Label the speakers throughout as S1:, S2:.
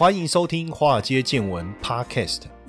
S1: 欢迎收听《华尔街见闻》Podcast。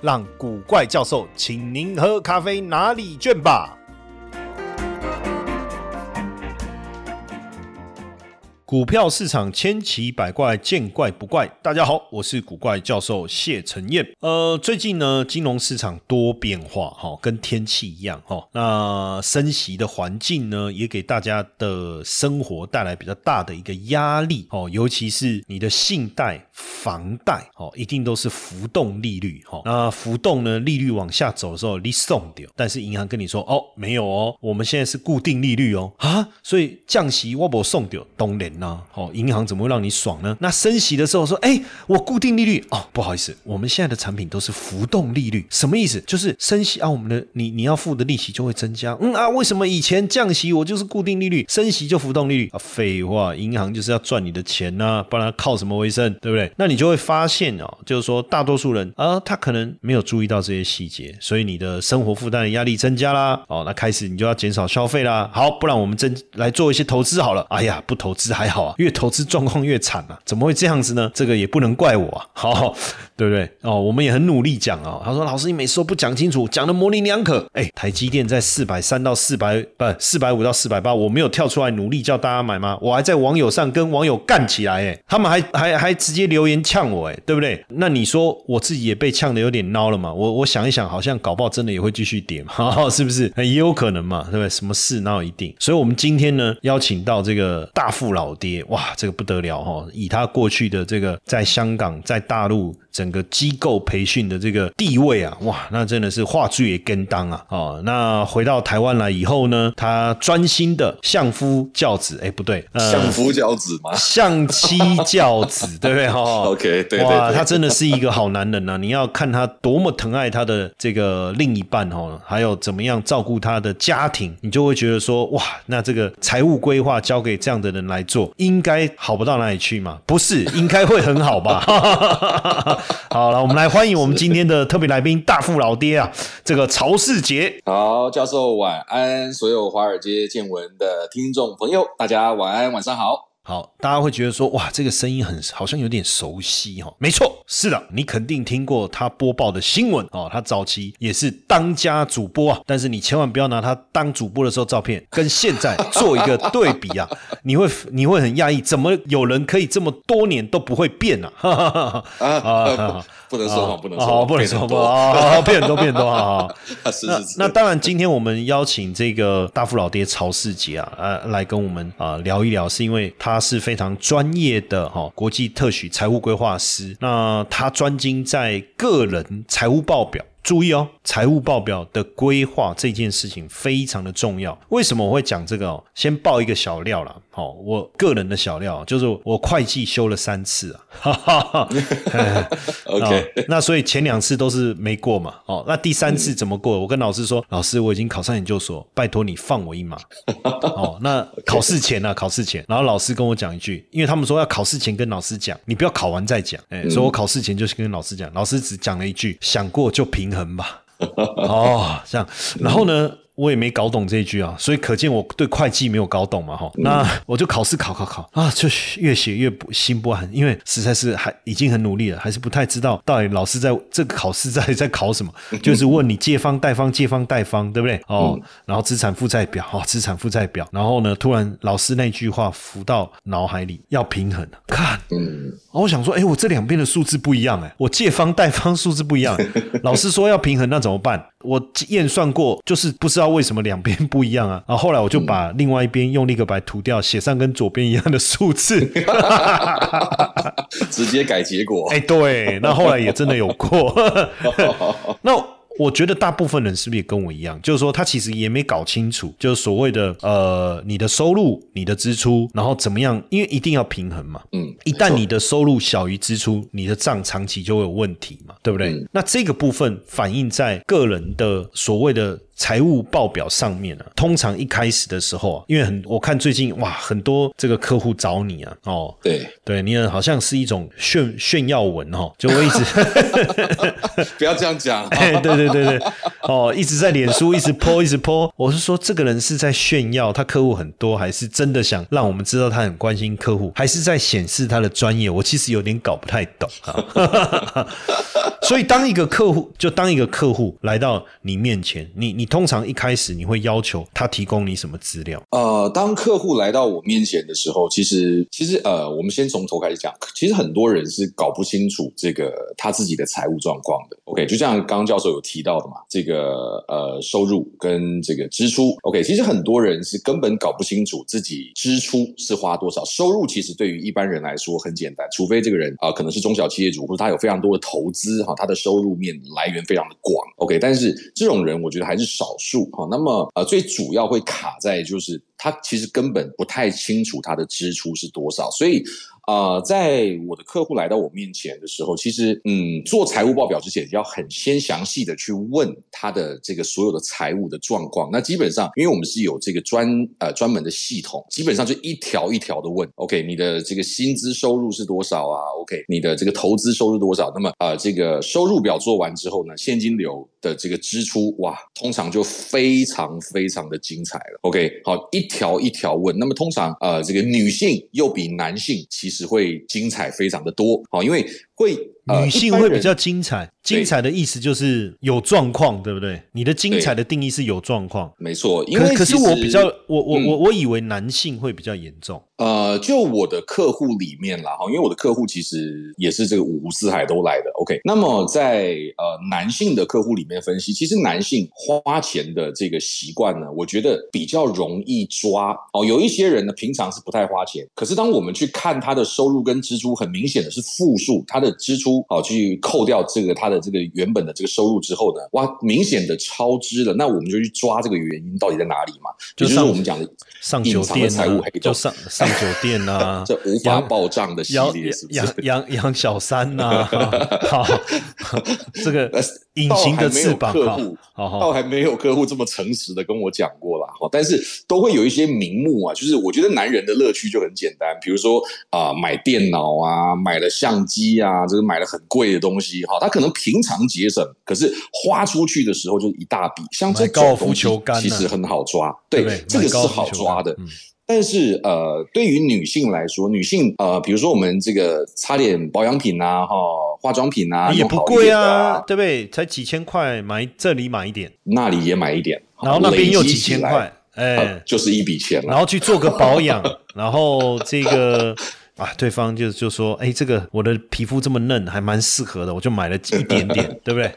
S1: 让古怪教授请您喝咖啡拿礼券吧。股票市场千奇百怪，见怪不怪。大家好，我是古怪教授谢承彦。呃，最近呢，金融市场多变化，哈，跟天气一样，哈。那升息的环境呢，也给大家的生活带来比较大的一个压力，哦，尤其是你的信贷、房贷，哦，一定都是浮动利率，哈。那浮动呢，利率往下走的时候，你送掉，但是银行跟你说，哦，没有哦，我们现在是固定利率哦，啊，所以降息我不送掉，当然。那哦，银行怎么会让你爽呢？那升息的时候说，哎，我固定利率哦，不好意思，我们现在的产品都是浮动利率，什么意思？就是升息啊，我们的你你要付的利息就会增加。嗯啊，为什么以前降息我就是固定利率，升息就浮动利率啊？废话，银行就是要赚你的钱呐，不然靠什么为生？对不对？那你就会发现哦，就是说大多数人啊，他可能没有注意到这些细节，所以你的生活负担的压力增加啦。哦，那开始你就要减少消费啦。好，不然我们增来做一些投资好了。哎呀，不投资还。好啊，越投资状况越惨啊，怎么会这样子呢？这个也不能怪我啊，好，对不对？哦，我们也很努力讲啊。他说：“老师，你每次都不讲清楚，讲的模棱两可。”哎，台积电在四百三到四百不四百五到四百八，我没有跳出来努力叫大家买吗？我还在网友上跟网友干起来，哎，他们还还还直接留言呛我，哎，对不对？那你说我自己也被呛的有点孬了嘛？我我想一想，好像搞不好真的也会继续跌嘛，是不是？也有可能嘛，对不对？什么事哪有一定？所以我们今天呢，邀请到这个大富老。爹哇，这个不得了哈！以他过去的这个在香港、在大陆整个机构培训的这个地位啊，哇，那真的是话剧也跟当啊！哦，那回到台湾来以后呢，他专心的相夫教子，哎，不对，
S2: 相夫教子吗？
S1: 相妻教子，对不对？哈
S2: ，OK，对，
S1: 哇，他真的是一个好男人呐！你要看他多么疼爱他的这个另一半哦，还有怎么样照顾他的家庭，你就会觉得说，哇，那这个财务规划交给这样的人来做。应该好不到哪里去嘛？不是，应该会很好吧？好了，我们来欢迎我们今天的特别来宾大富老爹啊，这个曹世杰。
S2: 好，教授晚安，所有华尔街见闻的听众朋友，大家晚安，晚上好。
S1: 好，大家会觉得说，哇，这个声音很好像有点熟悉哈。没错，是的，你肯定听过他播报的新闻哦。他早期也是当家主播啊，但是你千万不要拿他当主播的时候照片跟现在做一个对比啊，你会你会很讶异，怎么有人可以这么多年都不会变 呢？
S2: 啊！不能说谎，不能说谎，
S1: 不能说谎啊！变很多，变 很多啊！
S2: 是
S1: 是是。那当然，今天我们邀请这个大富老爹曹世杰啊，呃，来跟我们啊聊一聊，是因为他是非常专业的哈国际特许财务规划师，那他专精在个人财务报表。注意哦，财务报表的规划这件事情非常的重要。为什么我会讲这个哦？先爆一个小料啦。好，我个人的小料就是我会计修了三次
S2: 啊。OK，
S1: 那所以前两次都是没过嘛。哦，那第三次怎么过？我跟老师说，老师我已经考上研究所，拜托你放我一马。哦，那考试前啊？考试前，然后老师跟我讲一句，因为他们说要考试前跟老师讲，你不要考完再讲。哎，所以我考试前就是跟老师讲，老师只讲了一句，想过就平衡。吧，哦，这样，然后呢？我也没搞懂这一句啊，所以可见我对会计没有搞懂嘛，哈。那我就考试考考考。啊，就越写越不心不安，因为实在是还已经很努力了，还是不太知道到底老师在这个考试在在考什么，就是问你借方贷方借方贷方，对不对？哦，然后资产负债表，哦，资产负债表，然后呢，突然老师那句话浮到脑海里，要平衡，看，嗯，我想说，哎，我这两边的数字不一样，哎，我借方贷方数字不一样，老师说要平衡，那怎么办？我验算过，就是不知道为什么两边不一样啊。然后后来我就把另外一边用立个白涂掉，写上跟左边一样的数字
S2: 直接改结果。
S1: 哎，对，那后来也真的有过。那我觉得大部分人是不是也跟我一样，就是说他其实也没搞清楚，就是所谓的呃你的收入、你的支出，然后怎么样，因为一定要平衡嘛。
S2: 嗯，
S1: 一旦你的收入小于支出，你的账长期就会有问题嘛，对不对？那这个部分反映在个人的所谓的。财务报表上面啊，通常一开始的时候啊，因为很我看最近哇，很多这个客户找你啊，哦，
S2: 对
S1: 对，你好像是一种炫炫耀文哈，就我一直
S2: 不要这样讲，
S1: 哎，对对对对，哦，一直在脸书一直 po 一直 po，我是说这个人是在炫耀他客户很多，还是真的想让我们知道他很关心客户，还是在显示他的专业？我其实有点搞不太懂啊。所以当一个客户，就当一个客户来到你面前，你你。通常一开始你会要求他提供你什么资料？
S2: 呃，当客户来到我面前的时候，其实其实呃，我们先从头开始讲。其实很多人是搞不清楚这个他自己的财务状况的。OK，就像刚刚教授有提到的嘛，这个呃收入跟这个支出。OK，其实很多人是根本搞不清楚自己支出是花多少，收入其实对于一般人来说很简单，除非这个人啊可能是中小企业主，或者他有非常多的投资哈，他的收入面来源非常的广。OK，但是这种人我觉得还是。少数哈，那么呃，最主要会卡在就是他其实根本不太清楚他的支出是多少，所以。啊，在我的客户来到我面前的时候，其实，嗯，做财务报表之前，要很先详细的去问他的这个所有的财务的状况。那基本上，因为我们是有这个专呃专门的系统，基本上就一条一条的问。OK，你的这个薪资收入是多少啊？OK，你的这个投资收入多少？那么，呃，这个收入表做完之后呢，现金流的这个支出，哇，通常就非常非常的精彩了。OK，好，一条一条问。那么，通常呃，这个女性又比男性其实。只会精彩非常的多，好，因为会
S1: 女性会比较精彩。精彩的意思就是有状况，对不对？你的精彩的定义是有状况，
S2: 没错。因为
S1: 可是我比较，我我我我以为男性会比较严重。
S2: 呃，就我的客户里面啦，哈，因为我的客户其实也是这个五湖四海都来的。OK，那么在呃男性的客户里面分析，其实男性花钱的这个习惯呢，我觉得比较容易抓哦。有一些人呢，平常是不太花钱，可是当我们去看他的收入跟支出，很明显的是负数，他的支出啊去扣掉这个他的这个原本的这个收入之后呢，哇，明显的超支了。那我们就去抓这个原因到底在哪里嘛？就是我们讲的
S1: 上酒店
S2: 财务黑
S1: 就上上。酒店啊，
S2: 这无法报账的系列是
S1: 养养养小三呐，好，这个隐形的翅膀，
S2: 客户，倒还没有客户这么诚实的跟我讲过啦。哈，但是都会有一些名目啊，就是我觉得男人的乐趣就很简单，比如说啊，买电脑啊，买了相机啊，这个买了很贵的东西，哈，他可能平常节省，可是花出去的时候就是一大笔，像这
S1: 高尔夫球杆
S2: 其实很好抓，对，这个是好抓的。但是呃，对于女性来说，女性呃，比如说我们这个擦点保养品啊，哈，化妆品啊，
S1: 也不贵啊，对不对？才几千块，买这里买一点，
S2: 那里也买一点，
S1: 然后那边又几千块，哎，
S2: 就是一笔钱了。
S1: 然后去做个保养，然后这个。啊，对方就就说，哎，这个我的皮肤这么嫩，还蛮适合的，我就买了一点点，对不对？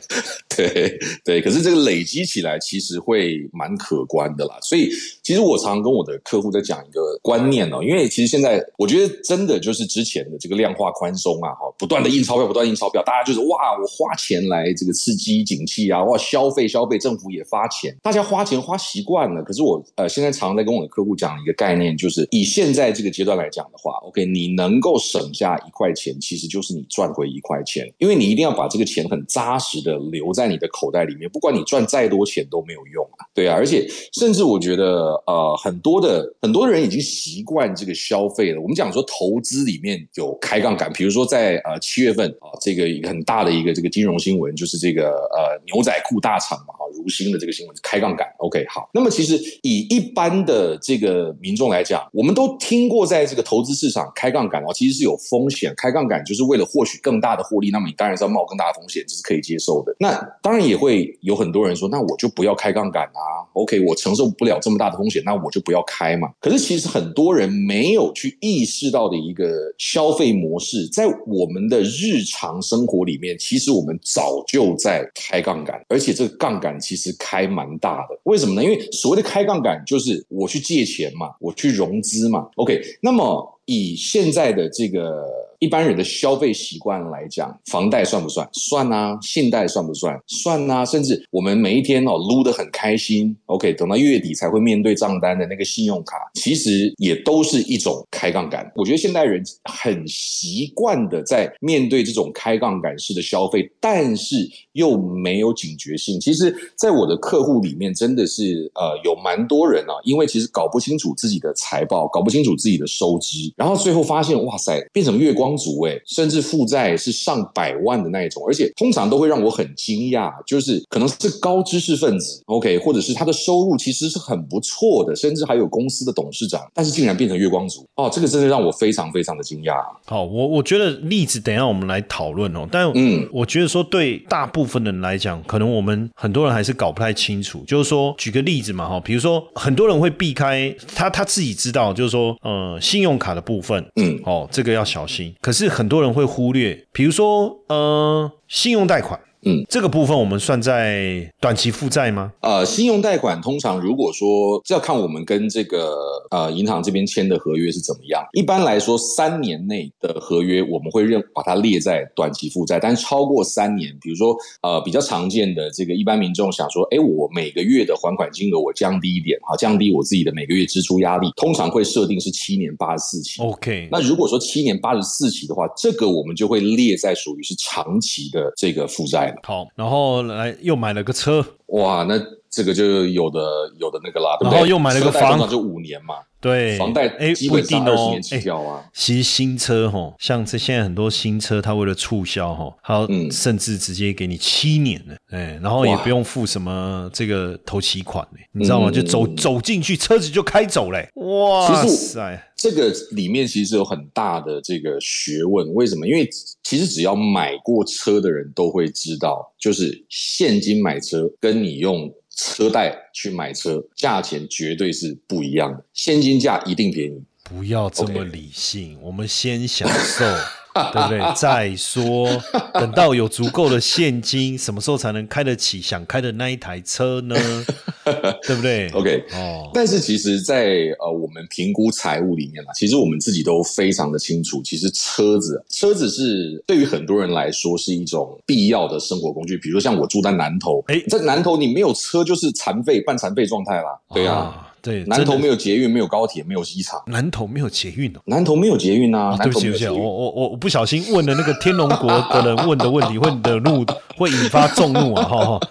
S2: 对对，可是这个累积起来其实会蛮可观的啦。所以其实我常跟我的客户在讲一个观念哦，因为其实现在我觉得真的就是之前的这个量化宽松啊，哈，不断的印钞票，不断印钞票，大家就是哇，我花钱来这个刺激景气啊，哇，消费消费，政府也发钱，大家花钱花习惯了。可是我呃现在常在跟我的客户讲一个概念，就是以现在这个阶段来讲的话，OK，你。能够省下一块钱，其实就是你赚回一块钱，因为你一定要把这个钱很扎实的留在在你的口袋里面，不管你赚再多钱都没有用啊，对啊，而且甚至我觉得，呃，很多的很多人已经习惯这个消费了。我们讲说投资里面有开杠杆，比如说在呃七月份啊，这个一个很大的一个这个金融新闻，就是这个呃牛仔裤大厂嘛，哈，如新的这个新闻开杠杆。OK，好，那么其实以一般的这个民众来讲，我们都听过在这个投资市场开杠。杆哦，其实是有风险。开杠杆就是为了获取更大的获利，那么你当然是要冒更大的风险，这是可以接受的。那当然也会有很多人说，那我就不要开杠杆啊。OK，我承受不了这么大的风险，那我就不要开嘛。可是其实很多人没有去意识到的一个消费模式，在我们的日常生活里面，其实我们早就在开杠杆，而且这个杠杆其实开蛮大的。为什么呢？因为所谓的开杠杆，就是我去借钱嘛，我去融资嘛。OK，那么。以现在的这个一般人的消费习惯来讲，房贷算不算？算啊，信贷算不算？算啊，甚至我们每一天哦撸得很开心，OK，等到月底才会面对账单的那个信用卡，其实也都是一种开杠杆。我觉得现代人很习惯的在面对这种开杠杆式的消费，但是又没有警觉性。其实，在我的客户里面，真的是呃有蛮多人啊，因为其实搞不清楚自己的财报，搞不清楚自己的收支，然后最后发现哇塞，变成月光族哎，甚至负债是上百万的那一种，而且通常都会让我很惊讶，就是可能是高知识分子，OK，或者是他的收入其实是很不错的，甚至还有公司的董事长，但是竟然变成月光族哦，这个真的让我非常非常的惊讶。
S1: 好，我我觉得例子等一下我们来讨论哦，但嗯，我觉得说对大部分人来讲，可能我们很多人还是搞不太清楚，就是说举个例子嘛哈，比如说很多人会避开他他自己知道，就是说呃信用卡的部分，嗯，哦这个要小心，可是很多人会忽略，比如说呃信用贷款。嗯，这个部分我们算在短期负债吗？
S2: 呃，信用贷款通常如果说这要看我们跟这个呃银行这边签的合约是怎么样。一般来说，三年内的合约我们会认把它列在短期负债，但超过三年，比如说呃比较常见的这个一般民众想说，哎，我每个月的还款金额我降低一点，好降低我自己的每个月支出压力，通常会设定是七年八十四期。
S1: OK，
S2: 那如果说七年八十四期的话，这个我们就会列在属于是长期的这个负债。
S1: 好，然后来又买了个车，
S2: 哇，那这个就有的有的那个啦，
S1: 然后又买了个房，
S2: 就五年嘛。
S1: 对，
S2: 房贷哎，不一定哦。哎，
S1: 其实新车哈，像这现在很多新车，它为了促销哈，它甚至直接给你七年的，哎，然后也不用付什么这个头期款嘞，你知道吗？就走走进去，车子就开走嘞。哇塞，
S2: 这个里面其实有很大的这个学问。为什么？因为其实只要买过车的人都会知道，就是现金买车跟你用。车贷去买车，价钱绝对是不一样的，现金价一定便宜。
S1: 不要这么理性，我们先享受。对不对？再说，等到有足够的现金，什么时候才能开得起想开的那一台车呢？对不对
S2: ？OK，哦。但是其实，在呃，我们评估财务里面啊，其实我们自己都非常的清楚，其实车子，车子是对于很多人来说是一种必要的生活工具。比如像我住在南头，哎，在南头你没有车就是残废、半残废状态啦。对啊。
S1: 对，
S2: 南投没有捷运，没有高铁，没有机场。
S1: 南投没有捷运哦，
S2: 南投没有捷运啊！
S1: 对不起，对不起，我我我我不小心问了那个天龙国的人问的问题，会惹怒，会引发众怒啊！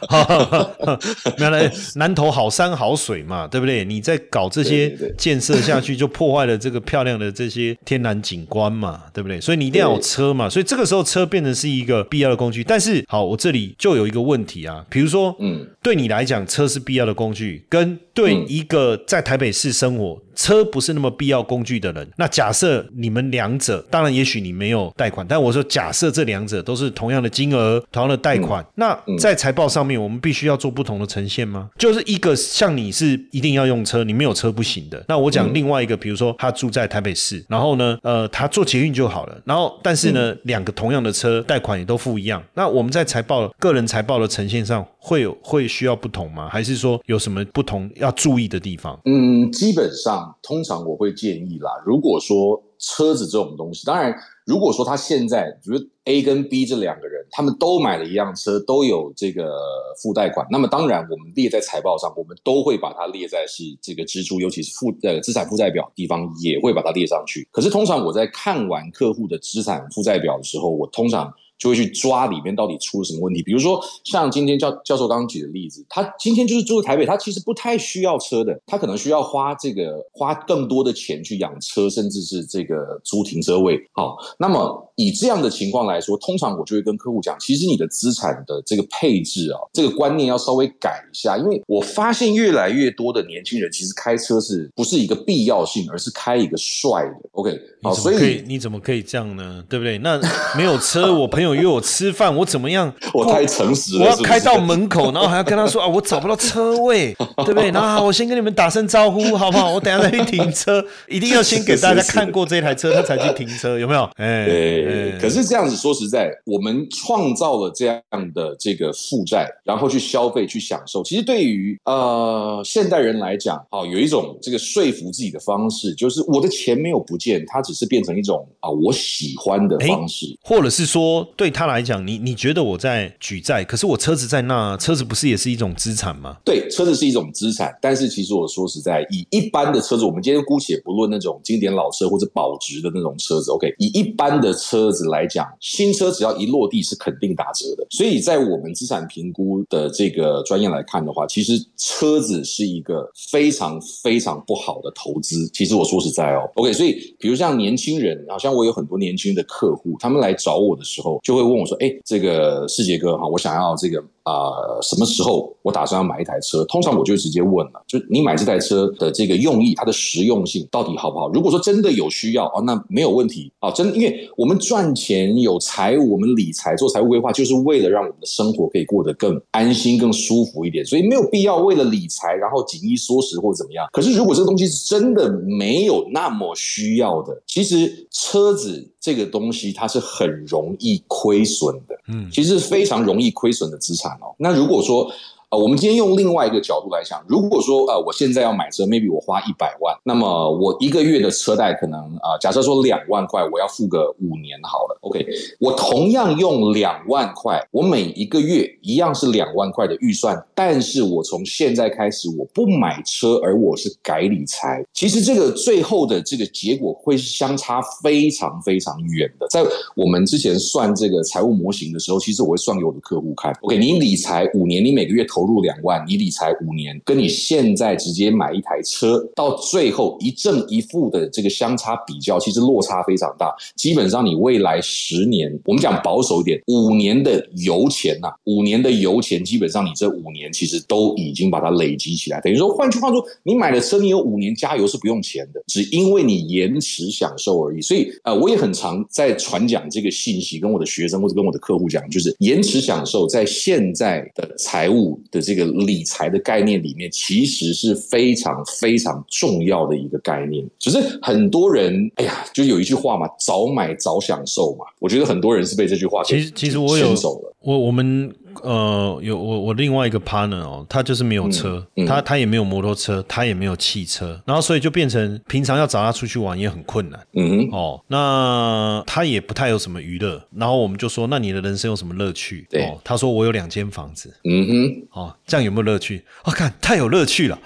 S1: 哈哈，原来南投好山好水嘛，对不对？你在搞这些建设下去，就破坏了这个漂亮的这些天然景观嘛，对不对？所以你一定要有车嘛，所以这个时候车变成是一个必要的工具。但是好，我这里就有一个问题啊，比如说，嗯，对你来讲，车是必要的工具，跟对一个在台北市生活。车不是那么必要工具的人，那假设你们两者，当然也许你没有贷款，但我说假设这两者都是同样的金额，同样的贷款，那在财报上面我们必须要做不同的呈现吗？就是一个像你是一定要用车，你没有车不行的。那我讲另外一个，比如说他住在台北市，然后呢，呃，他坐捷运就好了，然后但是呢，两个同样的车贷款也都付一样，那我们在财报个人财报的呈现上会有会需要不同吗？还是说有什么不同要注意的地方？
S2: 嗯，基本上。通常我会建议啦，如果说车子这种东西，当然，如果说他现在，比如 A 跟 B 这两个人，他们都买了一辆车，都有这个付贷款，那么当然我们列在财报上，我们都会把它列在是这个支出，尤其是负呃资产负债表地方也会把它列上去。可是通常我在看完客户的资产负债表的时候，我通常。就会去抓里面到底出了什么问题，比如说像今天教教授刚刚举的例子，他今天就是住在台北，他其实不太需要车的，他可能需要花这个花更多的钱去养车，甚至是这个租停车位。好，那么以这样的情况来说，通常我就会跟客户讲，其实你的资产的这个配置啊，这个观念要稍微改一下，因为我发现越来越多的年轻人其实开车是不是一个必要性，而是开一个帅的。OK，
S1: 好，所以你怎么可以这样呢？对不对？那没有车，我朋友。约我吃饭，我怎么样？
S2: 我太诚实了。
S1: 我要开到门口，然后还要跟他说啊，我找不到车位，对不对？然后我先跟你们打声招呼，好不好？我等下再去停车，一定要先给大家看过这台车，他才去停车，有没有？哎
S2: 对，可是这样子说实在，我们创造了这样的这个负债，然后去消费、去享受。其实对于呃现代人来讲，哦，有一种这个说服自己的方式，就是我的钱没有不见，它只是变成一种啊我喜欢的方式，
S1: 或者是说对他来讲，你你觉得我在举债，可是我车子在那，车子不是也是一种资产吗？
S2: 对，车子是一种资产，但是其实我说实在，以一般的车子，我们今天姑且不论那种经典老车或者保值的那种车子，OK，以一般的车车子来讲，新车只要一落地是肯定打折的。所以在我们资产评估的这个专业来看的话，其实车子是一个非常非常不好的投资。其实我说实在哦，OK，所以比如像年轻人，好像我有很多年轻的客户，他们来找我的时候，就会问我说：“哎，这个世杰哥哈，我想要这个。”啊，什么时候我打算要买一台车？通常我就直接问了，就你买这台车的这个用意，它的实用性到底好不好？如果说真的有需要哦，那没有问题啊。真因为我们赚钱有财务，我们理财做财务规划，就是为了让我们的生活可以过得更安心、更舒服一点。所以没有必要为了理财然后紧衣缩食或者怎么样。可是如果这个东西是真的没有那么需要的，其实车子这个东西它是很容易亏损的。嗯，其实非常容易亏损的资产哦。那如果说，呃，我们今天用另外一个角度来想，如果说，呃，我现在要买车，maybe 我花一百万，那么我一个月的车贷可能，啊，假设说两万块，我要付个五年好了，OK，我同样用两万块，我每一个月一样是两万块的预算，但是我从现在开始我不买车，而我是改理财，其实这个最后的这个结果会相差非常非常远的。在我们之前算这个财务模型的时候，其实我会算给我的客户看，OK，你理财五年，你每个月投。投入两万，你理财五年，跟你现在直接买一台车，到最后一正一负的这个相差比较，其实落差非常大。基本上你未来十年，我们讲保守一点，五年的油钱呐，五年的油钱，基本上你这五年其实都已经把它累积起来。等于说，换句话说，你买的车，你有五年加油是不用钱的，只因为你延迟享受而已。所以，呃，我也很常在传讲这个信息，跟我的学生或者跟我的客户讲，就是延迟享受在现在的财务。的这个理财的概念里面，其实是非常非常重要的一个概念。只是很多人，哎呀，就有一句话嘛，“早买早享受”嘛。我觉得很多人是被这句话
S1: 其实其实我有我我们。呃，有我我另外一个 partner 哦，他就是没有车，他他也没有摩托车，他也没有汽车，然后所以就变成平常要找他出去玩也很困难。嗯哦，那他也不太有什么娱乐，然后我们就说，那你的人生有什么乐趣？
S2: 对，
S1: 他说我有两间房子。嗯哼，哦，这样有没有乐趣？我看太有乐趣了，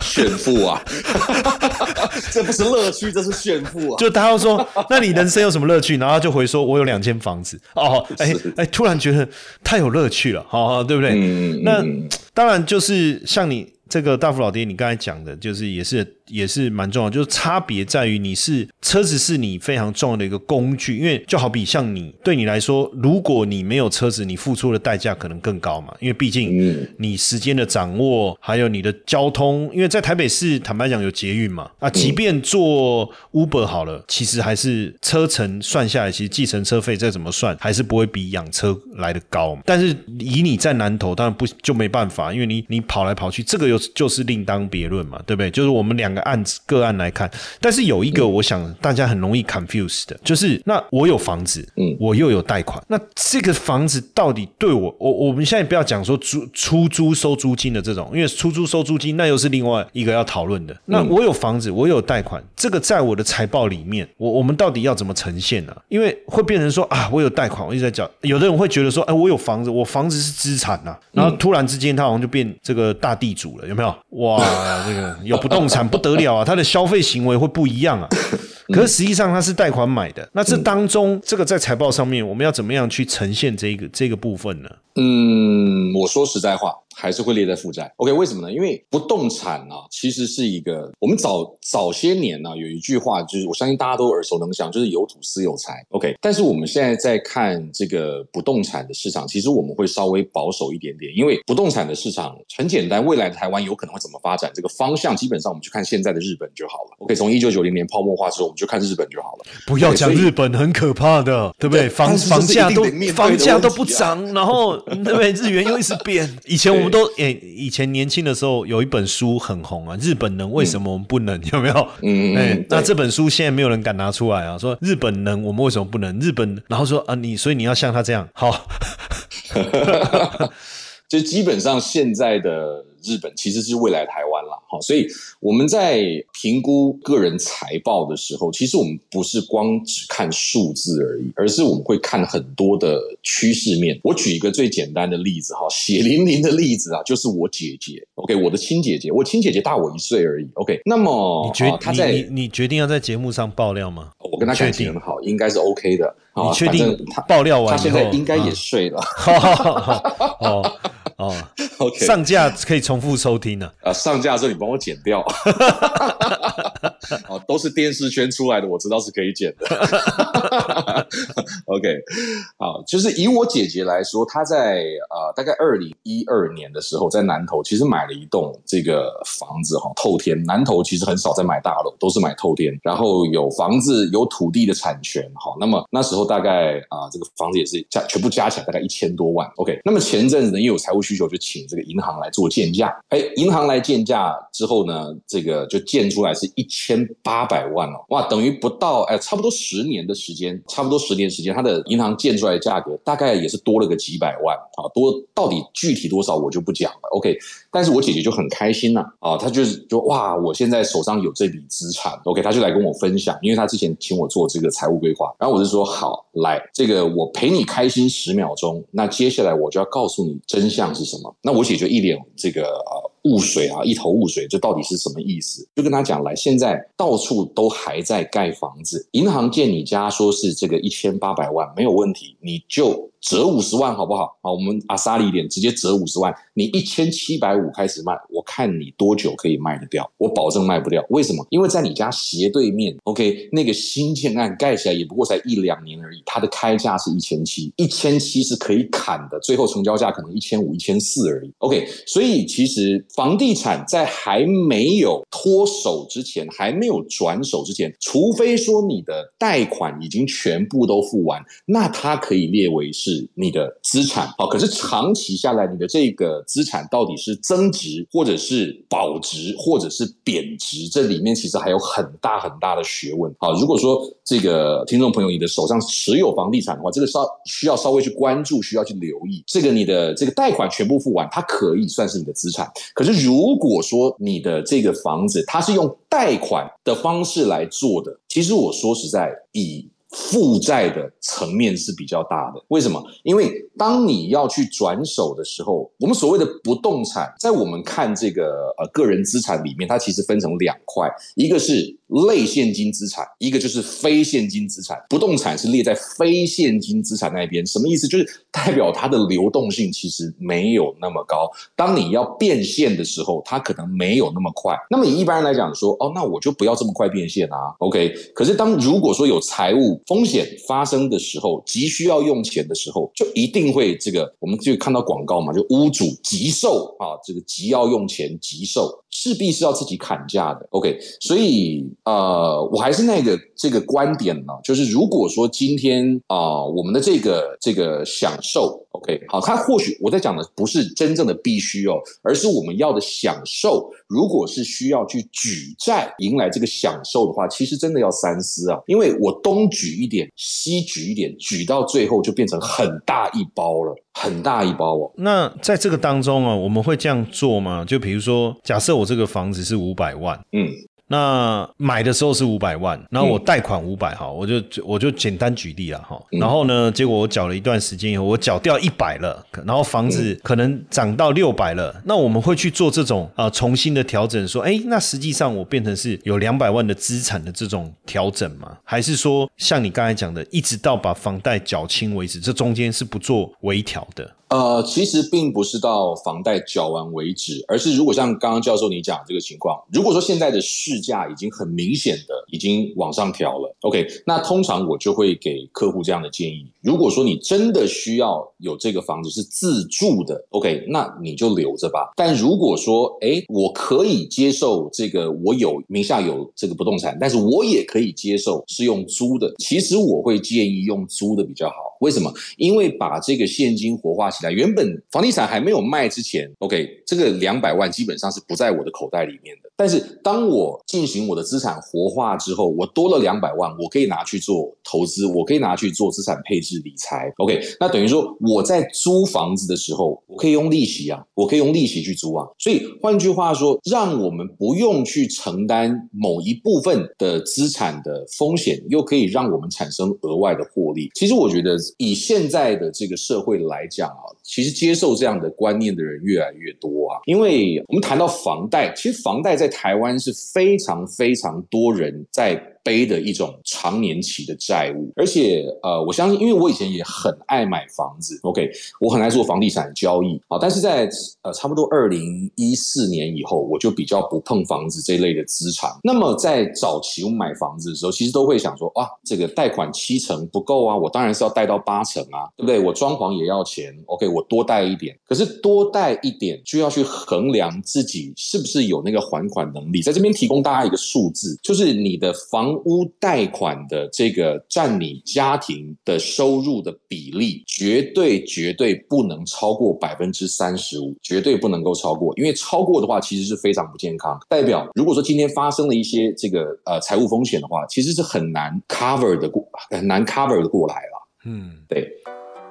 S2: 炫富啊！这不是乐趣，这是炫富啊！
S1: 就他要说，那你人生有什么乐趣？然后就回说，我有两间房子。哦，哎哎，突然觉得太有乐趣。去了，好好，对不对？那当然就是像你这个大福老爹，你刚才讲的，就是也是。也是蛮重要，就是差别在于你是车子是你非常重要的一个工具，因为就好比像你对你来说，如果你没有车子，你付出的代价可能更高嘛，因为毕竟你时间的掌握，还有你的交通，因为在台北市坦白讲有捷运嘛，啊，即便坐 Uber 好了，其实还是车程算下来，其实计程车费再怎么算，还是不会比养车来的高。但是以你在南投，当然不就没办法，因为你你跑来跑去，这个又就是另当别论嘛，对不对？就是我们两个。案子个案来看，但是有一个我想大家很容易 confuse 的，就是那我有房子，嗯，我又有贷款，那这个房子到底对我，我我们现在不要讲说租出租收租金的这种，因为出租收租金那又是另外一个要讨论的。那我有房子，我有贷款，这个在我的财报里面，我我们到底要怎么呈现呢？因为会变成说啊，我有贷款，我一直在讲，有的人会觉得说，哎，我有房子，我房子是资产呐，然后突然之间他好像就变这个大地主了，有没有？哇，这个有不动产不得。得了啊，他的消费行为会不一样啊。可是实际上他是贷款买的，那这当中这个在财报上面，我们要怎么样去呈现这个这个部分呢？
S2: 嗯，我说实在话。还是会列在负债。OK，为什么呢？因为不动产啊，其实是一个我们早早些年呢有一句话，就是我相信大家都耳熟能详，就是有土司有财。OK，但是我们现在在看这个不动产的市场，其实我们会稍微保守一点点，因为不动产的市场很简单，未来的台湾有可能会怎么发展，这个方向基本上我们去看现在的日本就好了。OK，从一九九零年泡沫化之后，我们就看日本就好了。
S1: 不要讲日本很可怕的，对不对？房房价都房价都不涨，然后对不对？日元又一直贬。以前我们。们都诶，以前年轻的时候有一本书很红啊，日本人为什么我们不能？有没有？
S2: 嗯嗯，
S1: 那这本书现在没有人敢拿出来啊，说日本人，我们为什么不能？日本，然后说啊，你所以你要像他这样好。
S2: 就基本上现在的日本其实是未来台湾了，好，所以我们在评估个人财报的时候，其实我们不是光只看数字而已，而是我们会看很多的趋势面。我举一个最简单的例子哈，血淋淋的例子啊，就是我姐姐，OK，我的亲姐姐，我亲姐姐大我一岁而已，OK，那么
S1: 你决她在你你决定要在节目上爆料吗？
S2: 我跟她感情很好，应该是 OK 的。
S1: 你确定他爆料完
S2: 他现在，应该也睡了。
S1: 哦哦，OK，上架可以重复收听呢。
S2: 啊，上架之后你帮我剪掉。哦，都是电视圈出来的，我知道是可以剪的。OK，好，就是以我姐姐来说，她在呃大概二零一二年的时候，在南投其实买了一栋这个房子哈，透天。南投其实很少在买大楼，都是买透天，然后有房子有土地的产权哈。那么那时候大概啊这个房子也是加全部加起来大概一千多万。OK，那么前阵子呢，因为有财务需求，就请这个银行来做建价。哎，银行来建价之后呢，这个就建出来是一千八百万哦，哇，等于不到哎，差不多十年的时间，差不多十年时间，它的银行建出来的价格大概也是多了个几百万啊，多到底具体多少我就不讲了。OK，但是我姐姐就很开心呐啊，她就是就哇，我现在手上有这笔资产，OK，她就来跟我分享，因为她之前请我做这个财务规划，然后我就说好，来这个我陪你开心十秒钟，那接下来我就要告诉你真相是什么。那我姐就一脸这个呃。雾水啊，一头雾水，这到底是什么意思？就跟他讲来，现在到处都还在盖房子，银行借你家说是这个一千八百万没有问题，你就。折五十万好不好？好，我们阿萨利一点，直接折五十万。你一千七百五开始卖，我看你多久可以卖得掉？我保证卖不掉。为什么？因为在你家斜对面，OK，那个新建案盖起来也不过才一两年而已，它的开价是一千七，一千七是可以砍的，最后成交价可能一千五、一千四而已。OK，所以其实房地产在还没有脱手之前，还没有转手之前，除非说你的贷款已经全部都付完，那它可以列为是。你的资产好，可是长期下来，你的这个资产到底是增值，或者是保值，或者是贬值？这里面其实还有很大很大的学问好，如果说这个听众朋友你的手上持有房地产的话，这个稍需要稍微去关注，需要去留意。这个你的这个贷款全部付完，它可以算是你的资产。可是如果说你的这个房子它是用贷款的方式来做的，其实我说实在以。负债的层面是比较大的，为什么？因为当你要去转手的时候，我们所谓的不动产，在我们看这个呃个人资产里面，它其实分成两块，一个是。类现金资产，一个就是非现金资产，不动产是列在非现金资产那边，什么意思？就是代表它的流动性其实没有那么高。当你要变现的时候，它可能没有那么快。那么以一般人来讲说，哦，那我就不要这么快变现啊。OK，可是当如果说有财务风险发生的时候，急需要用钱的时候，就一定会这个，我们就看到广告嘛，就屋主急售啊，这个急要用钱急售。势必是要自己砍价的，OK，所以呃，我还是那个这个观点呢，就是如果说今天啊，我们的这个这个享受，OK，好，它或许我在讲的不是真正的必须哦，而是我们要的享受。如果是需要去举债迎来这个享受的话，其实真的要三思啊，因为我东举一点，西举一点，举到最后就变成很大一包了。很大一包哦。
S1: 那在这个当中啊，我们会这样做吗？就比如说，假设我这个房子是五百万，嗯。那买的时候是五百万，然后我贷款五百哈，我就我就简单举例了哈。然后呢，结果我缴了一段时间以后，我缴掉一百了，然后房子可能涨到六百了。那我们会去做这种啊重新的调整，说，哎，那实际上我变成是有两百万的资产的这种调整吗？还是说像你刚才讲的，一直到把房贷缴清为止，这中间是不做微调的？
S2: 呃，其实并不是到房贷缴完为止，而是如果像刚刚教授你讲这个情况，如果说现在的市价已经很明显的已经往上调了，OK，那通常我就会给客户这样的建议：如果说你真的需要有这个房子是自住的，OK，那你就留着吧。但如果说，哎，我可以接受这个，我有名下有这个不动产，但是我也可以接受是用租的，其实我会建议用租的比较好。为什么？因为把这个现金活化。来，原本房地产还没有卖之前，OK，这个两百万基本上是不在我的口袋里面的。但是当我进行我的资产活化之后，我多了两百万，我可以拿去做投资，我可以拿去做资产配置理财。OK，那等于说我在租房子的时候，我可以用利息啊，我可以用利息去租啊。所以换句话说，让我们不用去承担某一部分的资产的风险，又可以让我们产生额外的获利。其实我觉得以现在的这个社会来讲啊，dog. 其实接受这样的观念的人越来越多啊。因为我们谈到房贷，其实房贷在台湾是非常非常多人在。背的一种长年期的债务，而且呃，我相信，因为我以前也很爱买房子，OK，我很爱做房地产交易啊，但是在呃差不多二零一四年以后，我就比较不碰房子这类的资产。那么在早期我买房子的时候，其实都会想说，哇，这个贷款七成不够啊，我当然是要贷到八成啊，对不对？我装潢也要钱，OK，我多贷一点。可是多贷一点就要去衡量自己是不是有那个还款能力。在这边提供大家一个数字，就是你的房屋贷款的这个占你家庭的收入的比例，绝对绝对不能超过百分之三十五，绝对不能够超过，因为超过的话其实是非常不健康。代表如果说今天发生了一些这个呃财务风险的话，其实是很难 cover 的过，很难 cover 的过来了。嗯，对。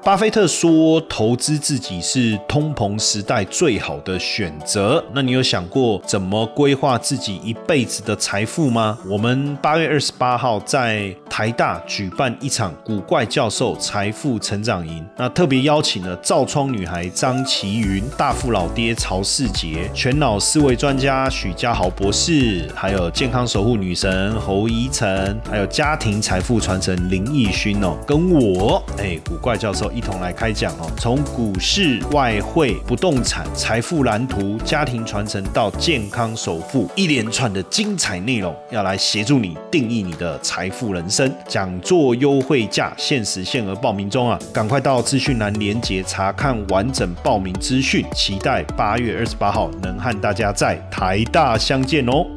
S1: 巴菲特说：“投资自己是通膨时代最好的选择。”那你有想过怎么规划自己一辈子的财富吗？我们八月二十八号在台大举办一场古怪教授财富成长营，那特别邀请了造窗女孩张琪云、大富老爹曹世杰、全脑思维专家许家豪博士，还有健康守护女神侯怡晨，还有家庭财富传承林奕勋哦，跟我哎古怪教授。一同来开讲哦，从股市、外汇、不动产、财富蓝图、家庭传承到健康首富，一连串的精彩内容，要来协助你定义你的财富人生。讲座优惠价，限时限额报名中啊，赶快到资讯栏连接查看完整报名资讯，期待八月二十八号能和大家在台大相见哦。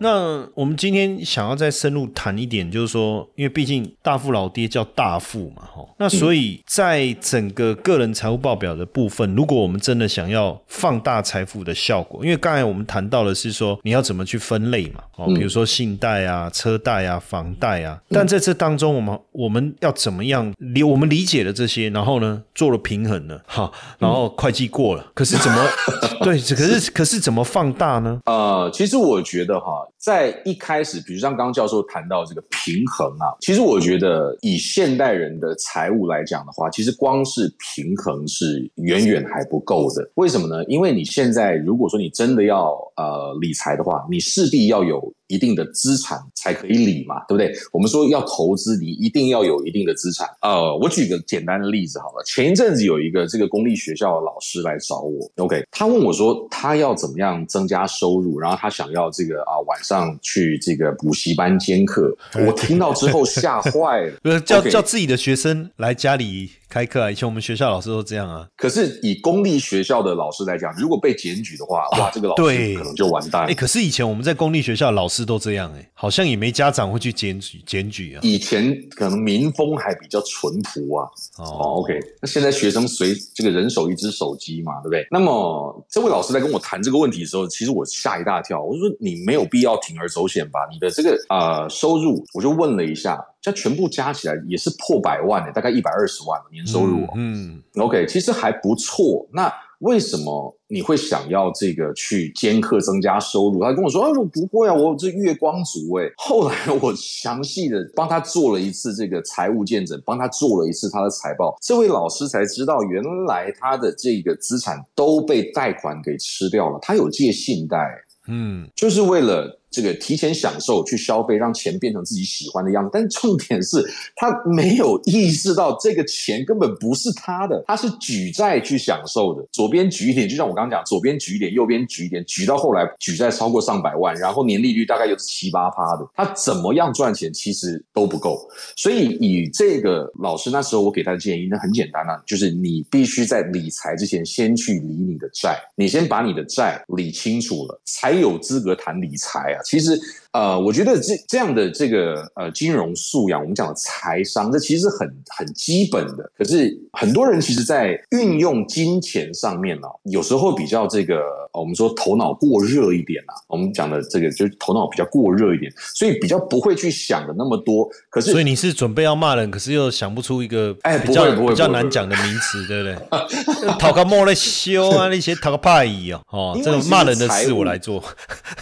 S1: 那我们今天想要再深入谈一点，就是说，因为毕竟大富老爹叫大富嘛，哈，那所以在整个个人财务报表的部分，如果我们真的想要放大财富的效果，因为刚才我们谈到的是说你要怎么去分类嘛，哦，比如说信贷啊、车贷啊、房贷啊，但在这当中，我们我们要怎么样理？我们理解了这些，然后呢，做了平衡了，哈，然后会计过了，可是怎么 对？可是可是怎么放大呢？
S2: 呃，其实我觉得哈。out. 在一开始，比如像刚刚教授谈到这个平衡啊，其实我觉得以现代人的财务来讲的话，其实光是平衡是远远还不够的。为什么呢？因为你现在如果说你真的要呃理财的话，你势必要有。一定的资产才可以理嘛，对不对？我们说要投资，你一定要有一定的资产。呃，我举个简单的例子好了。前一阵子有一个这个公立学校的老师来找我，OK，他问我说他要怎么样增加收入，然后他想要这个啊晚上去这个补习班兼课。我听到之后吓坏了，
S1: 叫叫自己的学生来家里。开课啊！以前我们学校老师都这样啊。
S2: 可是以公立学校的老师来讲，如果被检举的话，哇，这个老师可能就完蛋。
S1: 哎，可是以前我们在公立学校老师都这样，哎，好像也没家长会去检举检举啊。
S2: 以前可能民风还比较淳朴啊。哦，OK，那现在学生随这个人手一只手机嘛，对不对？那么这位老师在跟我谈这个问题的时候，其实我吓一大跳。我说你没有必要铤而走险吧？你的这个啊收入，我就问了一下。这全部加起来也是破百万的，大概一百二十万年收入。嗯，OK，其实还不错。那为什么你会想要这个去兼课增加收入？他跟我说：“啊，我不会啊，我这月光族。”哎，后来我详细的帮他做了一次这个财务见证，帮他做了一次他的财报。这位老师才知道，原来他的这个资产都被贷款给吃掉了。他有借信贷，嗯，就是为了。这个提前享受去消费，让钱变成自己喜欢的样子。但重点是他没有意识到这个钱根本不是他的，他是举债去享受的。左边举一点，就像我刚刚讲，左边举一点，右边举一点，举到后来举债超过上百万，然后年利率大概又是七八趴的。他怎么样赚钱其实都不够。所以以这个老师那时候我给他的建议，那很简单啊，就是你必须在理财之前先去理你的债，你先把你的债理清楚了，才有资格谈理财啊。其实呃，我觉得这这样的这个呃金融素养，我们讲的财商，这其实很很基本的。可是很多人其实，在运用金钱上面呢，有时候比较这个，我们说头脑过热一点啊。我们讲的这个就是头脑比较过热一点，所以比较不会去想的那么多。可是，
S1: 所以你是准备要骂人，可是又想不出一个
S2: 哎
S1: 比较比较难讲的名词，对不对？讨个莫来修啊，那些讨个派椅哦，哦，这种骂人的事我来做。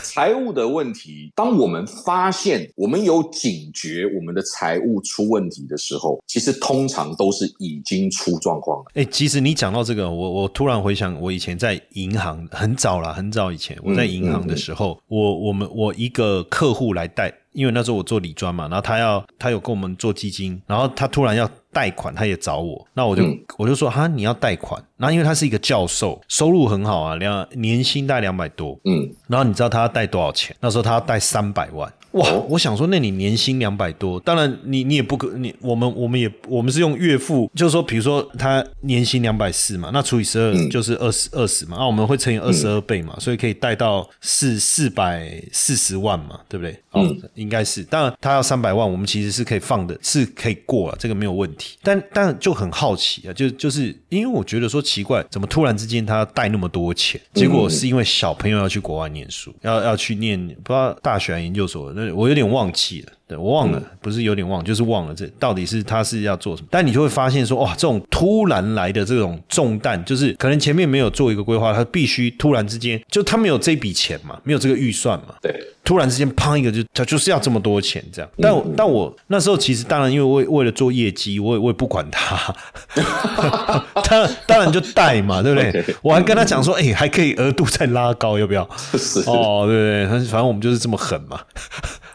S2: 财务的问题，当我们发现我们有警觉，我们的财务出问题的时候，其实通常都是已经出状况了。
S1: 哎、其实你讲到这个，我我突然回想，我以前在银行很早了，很早以前我在银行的时候，我我们我一个客户来贷，因为那时候我做理专嘛，然后他要他有跟我们做基金，然后他突然要贷款，他也找我，那我就、
S2: 嗯
S1: 我就说哈你要贷款，然后因为他是一个教授，收入很好啊，两年薪大概两百多，
S2: 嗯，
S1: 然后你知道他要贷多少钱？那时候他要贷三百万。哇！
S2: 哦
S1: 我想说，那你年薪两百多，当然你你也不可你我们我们也我们是用月付，就是说，比如说他年薪两百四嘛，那除以十二
S2: 嗯
S1: 就是二十二十嘛，那、我们会乘以二十二倍嘛，所以可以贷到四四百四十万嘛，对不对？哦，
S2: 嗯
S1: 应该是。当然他要三百万，我们其实是可以放的，是可以过了，这个没有问题。但但就很好奇啊，就就是因为我觉得说奇怪，怎么突然之间他贷那么多钱？结果是因为小朋友要去国外念书，要要去念不知道大学还是研究所，那我有点忘记了。对我忘了，不是有点忘，就是忘了这到底是他是要做什么。但你就会发现说，哇，这种突然来的这种重担，就是可能前面没有做一个规划，他必须突然之间，就他没有这笔钱嘛，没有这个预算嘛，
S2: 对，
S1: 突然之间砰一个就他就是要这么多钱这样，但我但我那时候其实当然因为为为了做业绩，我也我也不管他，当然当然就贷嘛，对不对 我还跟他讲说，哎、还可以额度再拉高，要不要？
S2: 是
S1: 哦，对对对，他反正我们就是这么狠嘛。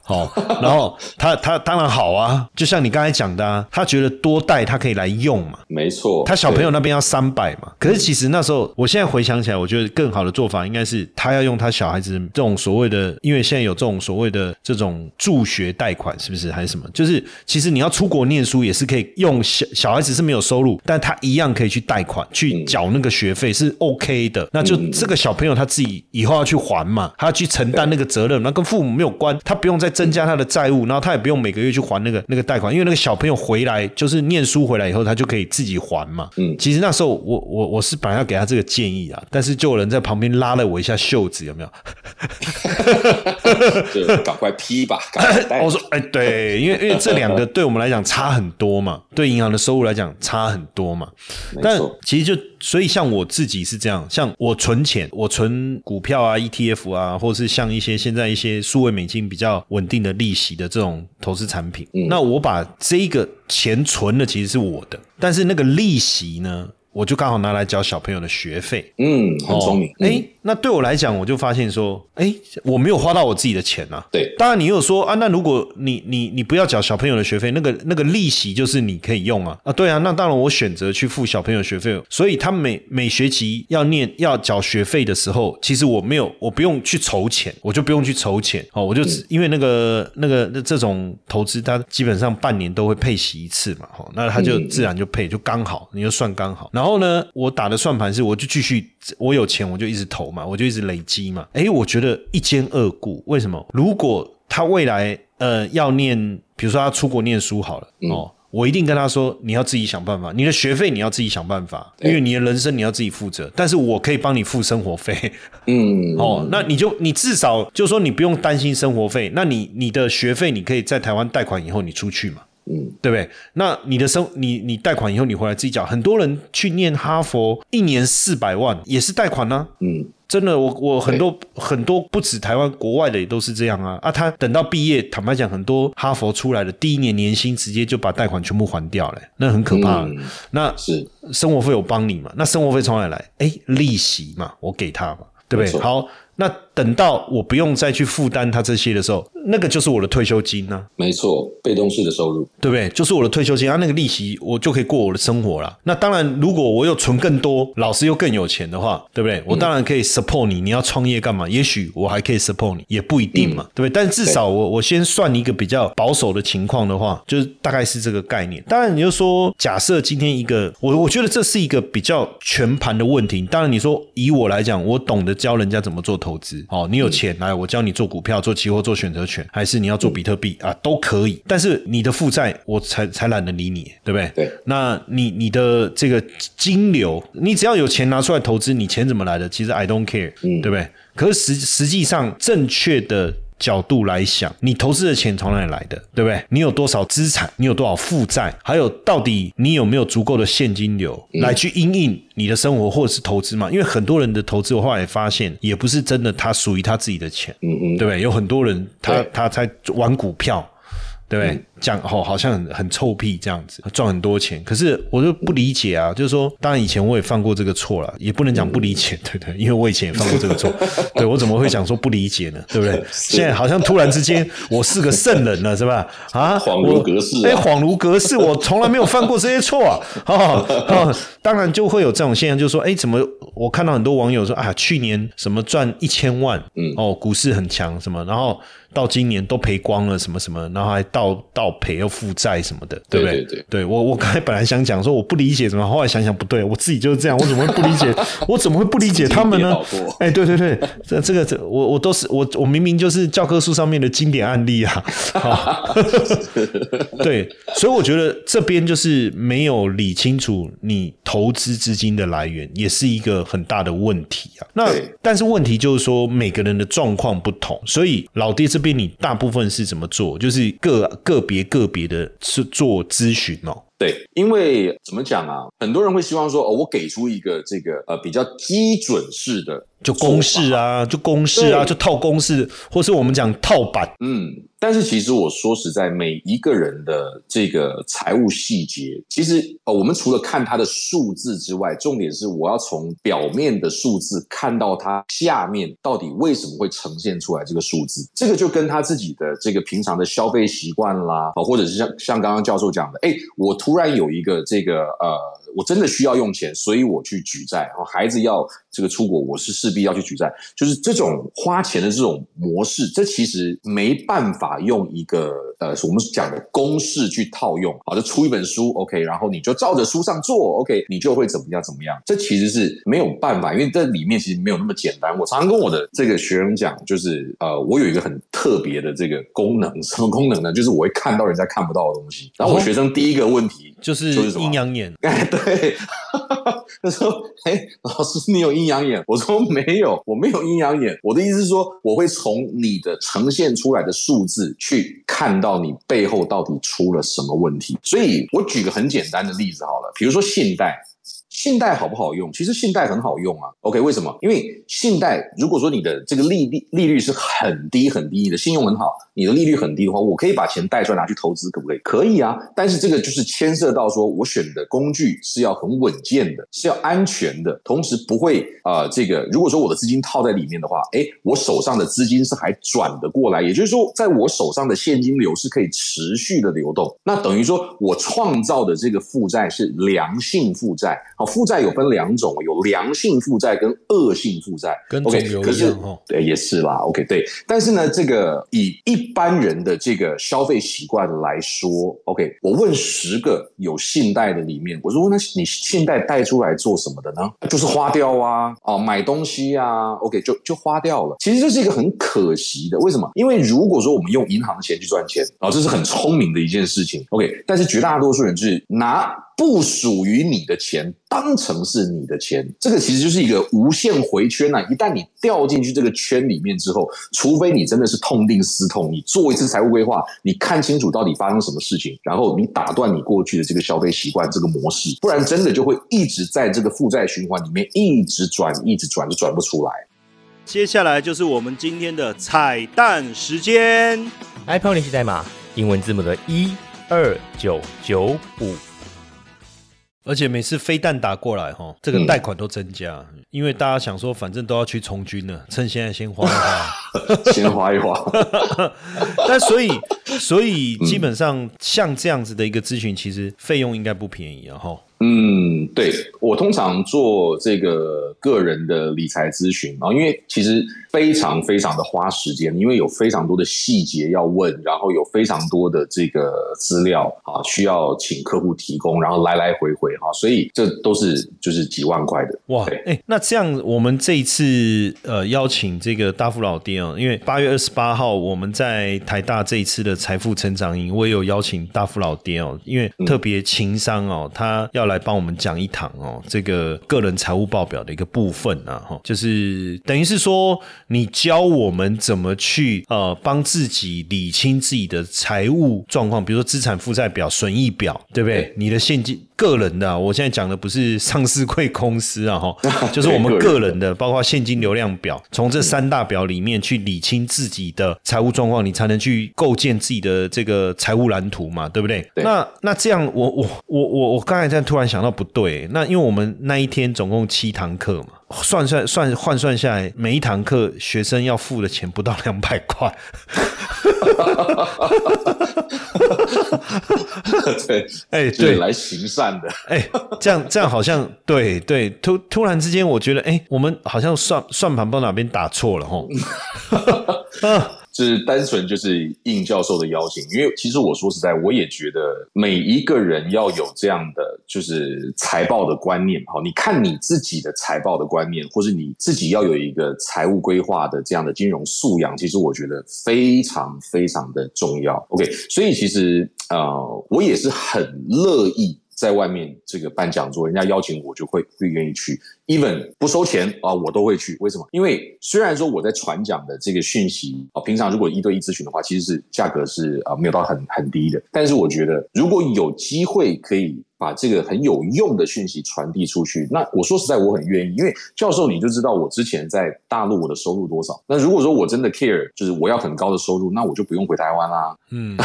S1: 好，然后他他当然好啊，就像你刚才讲的啊，他觉得多贷他可以来用嘛，
S2: 没错。
S1: 他小朋友那边要三百嘛，可是其实那时候，我现在回想起来，我觉得更好的做法应该是他要用他小孩子这种所谓的，因为现在有这种所谓的这种助学贷款，是不是还是什么？就是其实你要出国念书也是可以用小小孩子是没有收入，但他一样可以去贷款去缴那个学费是 OK 的。那就这个小朋友他自己以后要去还嘛，他要去承担那个责任，那跟父母没有关，他不用再增加他的债务，然后他也不用每个月去还那个那个贷款，因为那个小朋友回来就是念书回来以后，他就可以自己还嘛。
S2: 嗯
S1: 其实那时候我我我是本来要给他这个建议啊，但是就有人在旁边拉了我一下袖子，有没有？
S2: 就赶快批吧，
S1: 我说，哎，对，因为因为这两个对我们来讲差很多嘛，对银行的收入来讲差很多嘛。但其实就所以像我自己是这样，像我存钱，我存股票啊、ETF 啊，或是像一些现在一些数位美金比较稳定的利息的这种投资产品，
S2: 嗯
S1: 那我把这个钱存的其实是我的，但是那个利息呢？我就刚好拿来缴小朋友的学费，
S2: 嗯，很聪明。
S1: 哎、
S2: 嗯
S1: 那对我来讲，我就发现说，哎、我没有花到我自己的钱啊。
S2: 对，
S1: 当然你有说啊，那如果你你你不要缴小朋友的学费，那个那个利息就是你可以用啊。啊，对啊，那当然我选择去付小朋友学费，所以他每每学期要念要缴学费的时候，其实我没有我不用去筹钱，我就不用去筹钱。哦，我就只、因为那个那个那这种投资，它基本上半年都会配息一次嘛，哦，那他就自然就配就刚好，你就算刚好。然后呢，我打的算盘是我就继续我有钱我就一直投嘛，我就一直累积嘛。诶，我觉得一兼二顾，为什么？如果他未来呃要念，比如说他出国念书好了、哦。我一定跟他说，你要自己想办法，你的学费你要自己想办法，因为你的人生你要自己负责。但是我可以帮你付生活费，
S2: 嗯，
S1: 哦，那你就你至少就说你不用担心生活费，那你你的学费你可以在台湾贷款以后你出去嘛，
S2: 嗯，
S1: 对不对？那你的生你你贷款以后你回来自己缴，很多人去念哈佛一年四百万也是贷款呢、
S2: 嗯，
S1: 真的，我我很多很多不止台湾，国外的也都是这样啊啊！他等到毕业，坦白讲，很多哈佛出来的第一年年薪直接就把贷款全部还掉了，那很可怕。
S2: 嗯
S1: 那
S2: 是
S1: 生活费我帮你嘛？那生活费从哪里来？哎，利息嘛，我给他嘛，对不对？好，那等到我不用再去负担他这些的时候，那个就是我的退休金呢、
S2: 没错，被动式的收入。
S1: 对不对？就是我的退休金，啊，那个利息我就可以过我的生活了。那当然，如果我又存更多，老师又更有钱的话，对不对？我当然可以 support 你，你要创业干嘛？也许我还可以 support 你，也不一定嘛，对不对？但至少我我先算一个比较保守的情况的话，就是大概是这个概念。当然，你就说假设今天一个，我我觉得这是一个比较全盘的问题。当然，你说以我来讲，我懂得教人家怎么做投资，资，哦，你有钱来，我教你做股票、做期货、做选择权，还是你要做比特币啊，都可以。但是你的负债，我才才懒得理你，对不对？
S2: 对。
S1: 那你你的这个金流，你只要有钱拿出来投资，你钱怎么来的？其实 I don't care，对不对？可是实实际上正确的。角度来想，你投资的钱从哪里来的，对不对？你有多少资产？你有多少负债？还有，到底你有没有足够的现金流来去应应你的生活或者是投资嘛？因为很多人的投资，我后来发现也不是真的，他属于他自己的钱，嗯嗯，对不对？有很多人他他在玩股票。对，讲哦，好像很很臭屁这样子，赚很多钱。可是我就不理解啊，就是说，当然以前我也犯过这个错了，也不能讲不理解，对不对？因为我以前也犯过这个错，对我怎么会讲说不理解呢？对不对？现在好像突然之间我是个圣人了，是吧？
S2: 啊，恍如隔世，
S1: 哎，恍如隔世，我从来没有犯过这些错啊！啊，当然就会有这种现象，就是说，哎，怎么我看到很多网友说啊，去年什么赚一千万，嗯，哦，股市很强，什么，然后。到今年都赔光了，什么什么，然后还倒倒赔又负债什么的，对不对？
S2: 对，
S1: 对我我刚才本来想讲说我不理解什么，后来想想不对，我自己就是这样，我怎么会不理解？我怎么会不理解他们呢？哎，对对对，这这个这我我都是我我明明就是教科书上面的经典案例啊！对，所以我觉得这边就是没有理清楚你投资资金的来源，也是一个很大的问题啊。那但是问题就是说每个人的状况不同，所以老爹这。边你大部分是怎么做？就是个个别个别的是做咨询哦。
S2: 对，因为怎么讲啊？很多人会希望说，哦，我给出一个这个呃比较基准式的。
S1: 就公式啊，就公式啊，就套公式，或是我们讲套板。
S2: 嗯，但是其实我说实在，每一个人的这个财务细节，其实呃，我们除了看他的数字之外，重点是我要从表面的数字看到他下面到底为什么会呈现出来这个数字。这个就跟他自己的这个平常的消费习惯啦，或者是像像刚刚教授讲的，哎，我突然有一个这个呃。我真的需要用钱，所以我去举债。然后孩子要这个出国，我是势必要去举债。就是这种花钱的这种模式，这其实没办法用一个呃我们讲的公式去套用。好，就出一本书，OK，然后你就照着书上做，OK，你就会怎么样怎么样。这其实是没有办法，因为这里面其实没有那么简单。我常常跟我的这个学生讲，就是呃，我有一个很特别的这个功能，什么功能呢？就是我会看到人家看不到的东西。然后我学生第一个问题。
S1: 就是阴阳眼，
S2: 哎，对，他说：“哎，老师，你有阴阳眼？”我说：“没有，我没有阴阳眼。我的意思是说，我会从你的呈现出来的数字去看到你背后到底出了什么问题。所以我举个很简单的例子好了，比如说信贷。”信贷好不好用？其实信贷很好用啊。OK，为什么？因为信贷如果说你的这个利率利率是很低很低的，信用很好，你的利率很低的话，我可以把钱贷出来拿去投资，可不可以？可以啊。但是这个就是牵涉到说我选的工具是要很稳健的，是要安全的，同时不会啊，这个如果说我的资金套在里面的话，哎，我手上的资金是还转得过来，也就是说，在我手上的现金流是可以持续的流动。那等于说我创造的这个负债是良性负债。好负债有分两种，有良性负债跟恶性负债。
S1: 跟 OK，
S2: 可是对也是啦。OK，对，但是呢，这个以一般人的这个消费习惯来说，OK，我问十个有信贷的里面，我说那你信贷贷出来做什么的呢？就是花掉啊，啊，买东西啊，OK，就就花掉了。其实这是一个很可惜的，为什么？因为如果说我们用银行的钱去赚钱，啊，这是很聪明的一件事情。OK，但是绝大多数人就是拿。不属于你的钱当成是你的钱，这个其实就是一个无限回圈呐。一旦你掉进去这个圈里面之后，除非你真的是痛定思痛，你做一次财务规划，你看清楚到底发生什么事情，然后你打断你过去的这个消费习惯这个模式，不然真的就会一直在这个负债循环里面一直转，一直转，就转不出来。
S1: 接下来就是我们今天的彩蛋时间
S3: ，iPhone 联系代码英文字母的一二九九五。
S1: 而且每次飞弹打过来，哈，这个贷款都增加，因为大家想说，反正都要去从军了，趁现在先花一
S2: 花，先花一花。
S1: 但所以，所以基本上像这样子的一个咨询，其实费用应该不便宜啊，哈。
S2: 嗯，对我通常做这个个人的理财咨询啊，因为其实非常非常的花时间，因为有非常多的细节要问，然后有非常多的这个资料啊，需要请客户提供，然后来来回回哈，所以这都是就是几万块的
S1: 哇！哎，那这样我们这一次呃邀请这个大富老爹啊，因为八月二十八号我们在台大这一次的财富成长营，我也有邀请大富老爹哦，因为特别情商哦，他要来帮我们讲一堂哦，这个个人财务报表的一个部分啊，哈，就是等于是说你教我们怎么去呃帮自己理清自己的财务状况，比如说资产负债表、损益表，对不对？你的现金。个人的，我现在讲的不是上市贵公司啊，哈，就是我们个人的，包括现金流量表，从这三大表里面去理清自己的财务状况，你才能去构建自己的这个财务蓝图嘛，对不对？那那这样，我我我我我刚才在突然想到不对，那因为我们那一天总共七堂课嘛。算算算换算下来，每一堂课学生要付的钱不到两百块。
S2: 对，哎，对，来行善的，
S1: 哎，这样这样好像对对，突突然之间，我觉得，哎，我们好像算算盘不知道哪边打错了哈。
S2: 就是单纯就是应教授的邀请，因为其实我说实在，我也觉得每一个人要有这样的就是财报的观念。好，你看你自己的财报的观念，或是你自己要有一个财务规划的这样的金融素养，其实我觉得非常非常的重要。OK，所以其实呃，我也是很乐意。在外面这个办讲座，人家邀请我就会会愿意去，even 不收钱啊，我都会去。为什么？因为虽然说我在传讲的这个讯息啊，平常如果一对一咨询的话，其实是价格是啊没有到很很低的。但是我觉得如果有机会可以。把这个很有用的讯息传递出去，那我说实在我很愿意，因为教授你就知道我之前在大陆我的收入多少。那如果说我真的 care，就是我要很高的收入，那我就不用回台湾啦。嗯，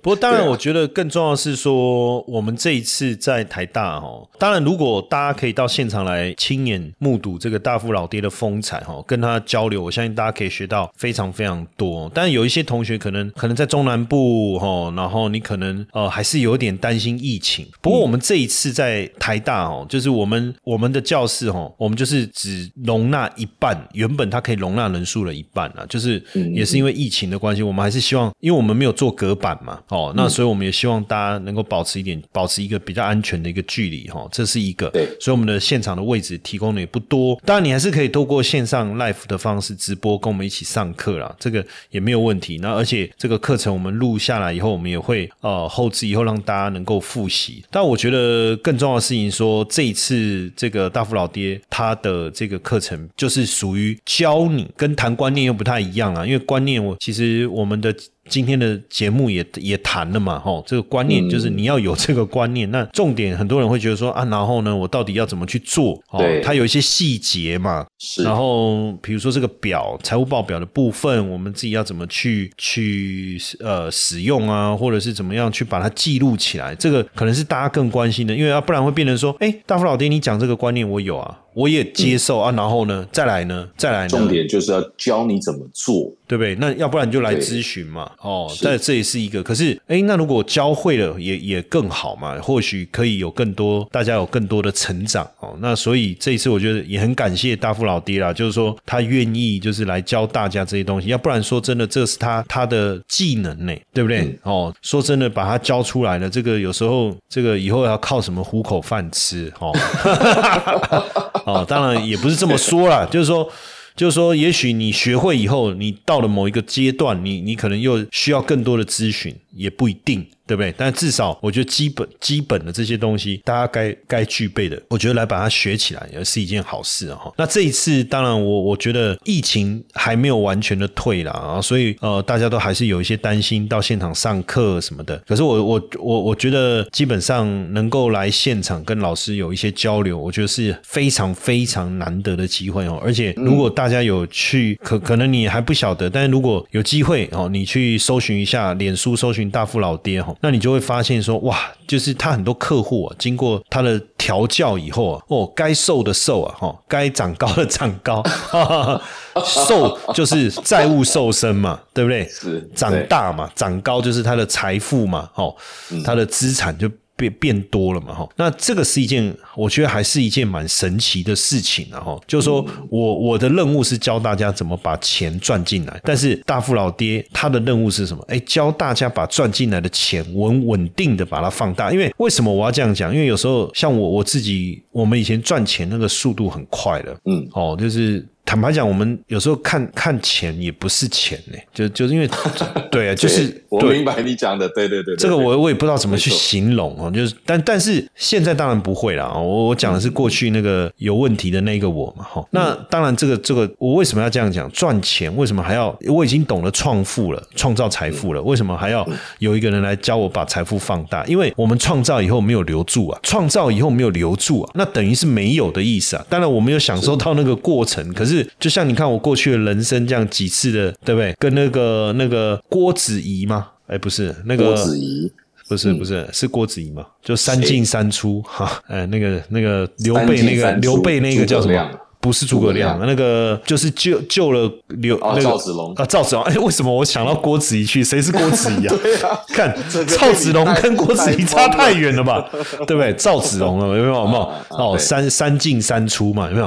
S1: 不过当然我觉得更重要是说，我们这一次在台大哦，当然如果大家可以到现场来亲眼目睹这个大富老爹的风采哈，跟他交流，我相信大家可以学到非常非常多。但是有一些同学可能可能在中南部哈，然后你可能呃还是有点担心疫情。不过我们这一次在台大哦，就是我们我们的教室哦，我们就是只容纳一半，原本它可以容纳人数的一半啊，就是也是因为疫情的关系，我们还是希望，因为我们没有做隔板嘛，哦，那所以我们也希望大家能够保持一点，保持一个比较安全的一个距离哈，这是一个。
S2: 对，
S1: 所以我们的现场的位置提供的也不多，当然你还是可以透过线上 live 的方式直播跟我们一起上课啦，这个也没有问题。那而且这个课程我们录下来以后，我们也会呃后置以后让大家能够复习。但我觉得更重要的事情，说这一次这个大富老爹他的这个课程，就是属于教你跟谈观念又不太一样啊，因为观念我其实我们的。今天的节目也也谈了嘛，吼，这个观念就是你要有这个观念。那重点很多人会觉得说啊，然后呢，我到底要怎么去做？
S2: 对，
S1: 它有一些细节嘛。
S2: 是。
S1: 然后比如说这个表财务报表的部分，我们自己要怎么去去呃使用啊，或者是怎么样去把它记录起来？这个可能是大家更关心的，因为要不然会变成说，哎，大福老爹，你讲这个观念我有啊。我也接受啊，然后呢，再来呢，再来。
S2: 重点就是要教你怎么做，
S1: 对不对？那要不然就来咨询嘛。哦，但这也是一个。可是，哎，那如果教会了，也也更好嘛。或许可以有更多大家有更多的成长哦。那所以这一次，我觉得也很感谢大富老爹啦，就是说他愿意就是来教大家这些东西。要不然说真的，这是他他的技能呢，对不对？哦，说真的，把他教出来了，这个有时候这个以后要靠什么糊口饭吃？哦。哦，当然也不是这么说啦，就是说，就是说，也许你学会以后，你到了某一个阶段，你你可能又需要更多的咨询，也不一定。对不对？但至少我觉得基本基本的这些东西，大家该该具备的，我觉得来把它学起来也是一件好事哈。那这一次，当然我我觉得疫情还没有完全的退了啊，所以呃，大家都还是有一些担心到现场上课什么的。可是我我我我觉得基本上能够来现场跟老师有一些交流，我觉得是非常非常难得的机会哦。而且如果大家有去，可可能你还不晓得，但是如果有机会哦，你去搜寻一下脸书，搜寻大富老爹哈。那你就会发现说，哇，就是他很多客户啊，经过他的调教以后啊，哦，该瘦的瘦啊，哈，该长高的长高，瘦就是债务瘦身嘛，对不对？
S2: 是
S1: 长大嘛，长高就是他的财富嘛，哦，他的资产就。变变多了嘛哈。那这个是一件，我觉得还是一件蛮神奇的事情啊哈。就是说我我的任务是教大家怎么把钱赚进来，但是大富老爹他的任务是什么？哎，教大家把赚进来的钱稳稳定的把它放大。因为为什么我要这样讲？因为有时候像我我自己，我们以前赚钱那个速度很快的，嗯，哦，就是。坦白讲，我们有时候看看钱也不是钱呢，就就是因为 对啊，就是
S2: 我明白你讲的，对对对，
S1: 这个我我也不知道怎么去形容哦，就是但但是现在当然不会了我我讲的是过去那个有问题的那个我嘛哈。那当然这个这个我为什么要这样讲？赚钱为什么还要？我已经懂得创富了，创造财富了，为什么还要有一个人来教我把财富放大？因为我们创造以后没有留住啊，创造以后没有留住啊，那等于是没有的意思啊。当然我没有享受到那个过程，可是。就像你看我过去的人生这样几次的，对不对？跟那个那个郭子仪吗？哎，不是那个
S2: 郭子仪，
S1: 不是不是是郭子仪嘛？就三进三出哈，哎，那个那个刘备那个刘备那个叫什么？不是诸葛亮，那个就是救救了刘那个
S2: 赵子龙
S1: 啊，赵子龙。哎，为什么我想到郭子仪去？谁是郭子仪啊？
S2: 对啊，
S1: 看赵子龙跟郭子仪差太远了吧？对不对？赵子龙了，有没有？有没有？哦，三三进三出嘛，有没有？